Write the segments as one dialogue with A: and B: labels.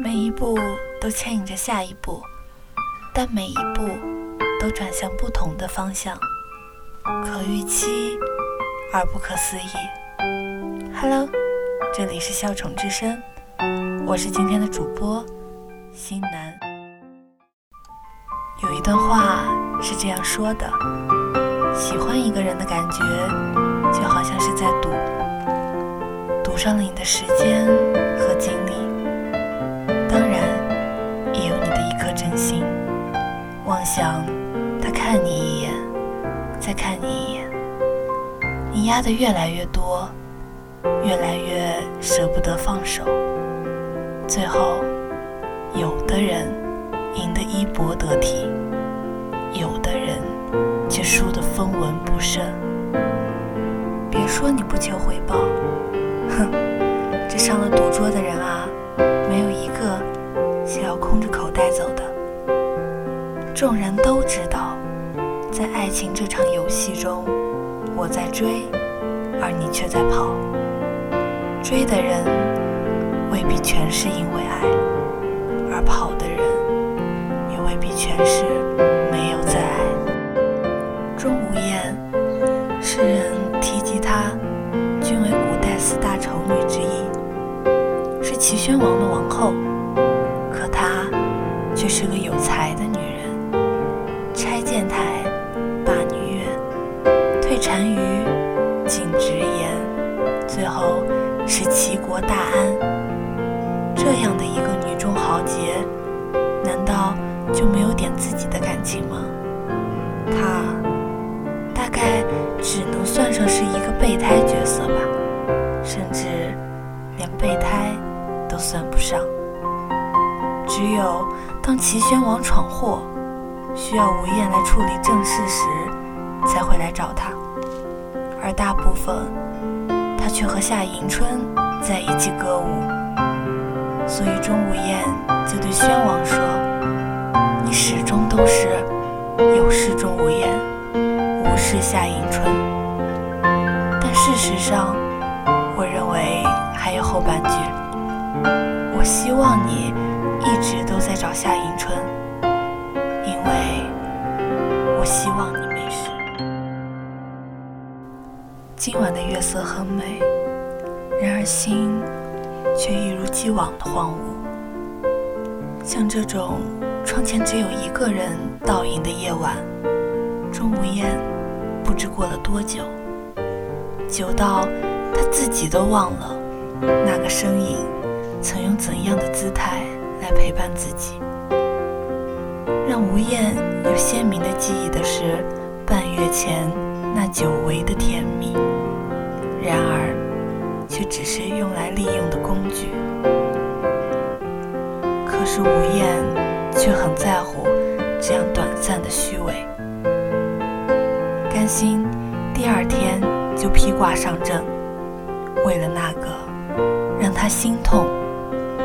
A: 每一步都牵引着下一步，但每一步都转向不同的方向，可预期而不可思议。Hello，这里是笑宠之声，我是今天的主播新南。有一段话是这样说的：喜欢一个人的感觉，就好像是在赌，赌上了你的时间和精力，妄想他看你一眼，再看你一眼，你压得越来越多，越来越舍不得放手，最后，有的人。赢得衣钵得体，有的人却输得分文不剩。别说你不求回报，哼，这上了赌桌的人啊，没有众人都知道，在爱情这场游戏中，我在追，而你却在跑。追的人未必全是因为爱，而跑的人也。未必全是没有在爱。钟无艳，世人提及她，均为古代四大丑女之一，是齐宣王的王后。可她却是个有才的没有点自己的感情吗？他大概只能算上是一个备胎角色吧，甚至连备胎都算不上。只有当齐宣王闯祸，需要吴燕来处理政事时，才会来找他，而大部分他却和夏迎春在一起歌舞。所以钟无艳就对宣王说。你始终都是有事钟无艳，无事夏迎春。但事实上，我认为还有后半句。我希望你一直都在找夏迎春，因为我希望你没事。今晚的月色很美，然而心却一如既往的荒芜。像这种。窗前只有一个人倒影的夜晚，钟无艳不知过了多久，久到他自己都忘了那个身影曾用怎样的姿态来陪伴自己。让无艳有鲜明的记忆的是半月前那久违的甜蜜，然而却只是用来利用的工具。可是无艳。心第二天就披挂上阵，为了那个让他心痛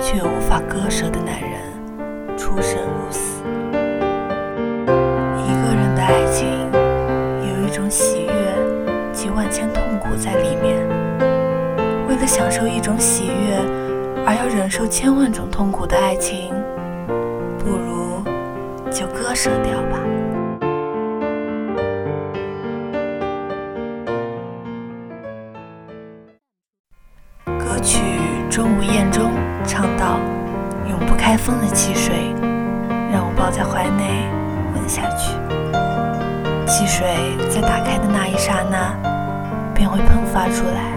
A: 却无法割舍的男人出生入死。一个人的爱情有一种喜悦及万千痛苦在里面，为了享受一种喜悦而要忍受千万种痛苦的爱情。不如就割舍掉吧。曲《钟无艳》中唱道：“永不开封的汽水，让我抱在怀内吻下去。汽水在打开的那一刹那，便会喷发出来，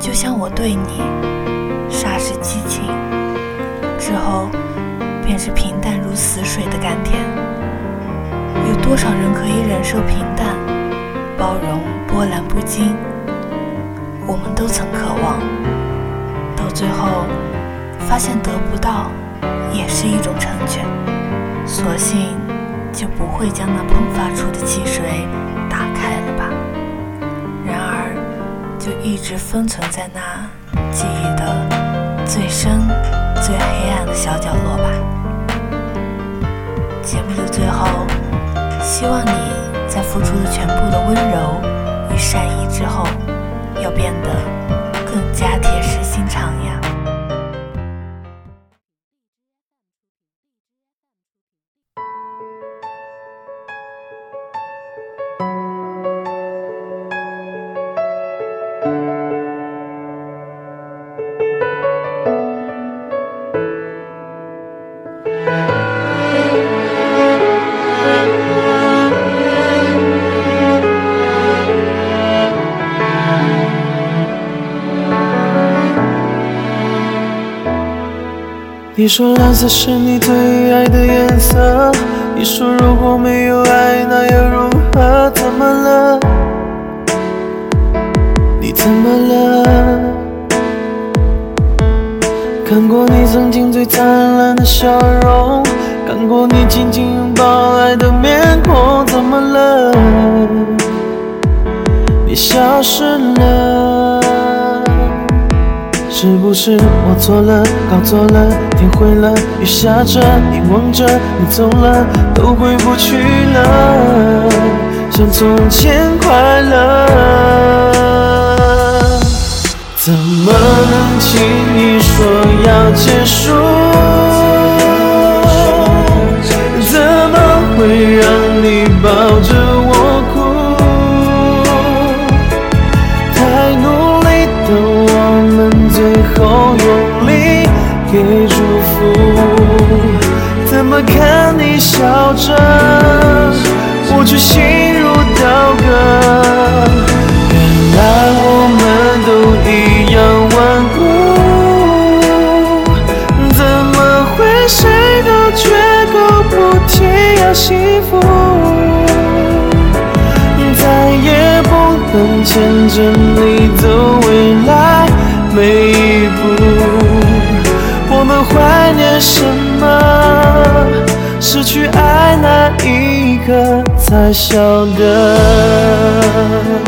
A: 就像我对你，霎时激情，之后。”便是平淡如死水的甘甜。有多少人可以忍受平淡，包容波澜不惊？我们都曾渴望，到最后发现得不到，也是一种成全，索性就不会将那喷发出的汽水打开了吧。然而，就一直封存在那记忆的最深、最黑暗的小角落吧。节目的最后，希望你在付出了全部的温柔与善意之后，要变得
B: 你说蓝色是你最爱的颜色，你说如果没有爱，那又如何？怎么了？你怎么了？看过你曾经最灿烂的笑容，看过你紧紧拥抱爱的面孔，怎么了？你消失了。是不是我错了，搞错了，天灰了，雨下着，你望着，你走了，都回不去了，像从前快乐。怎么能轻易说要结束？怎么会让你抱着么看你笑着，我却心如刀割。原来我们都一样顽固，怎么会谁都绝口不提要幸福？再也不能牵着你走失去爱那一刻才晓得。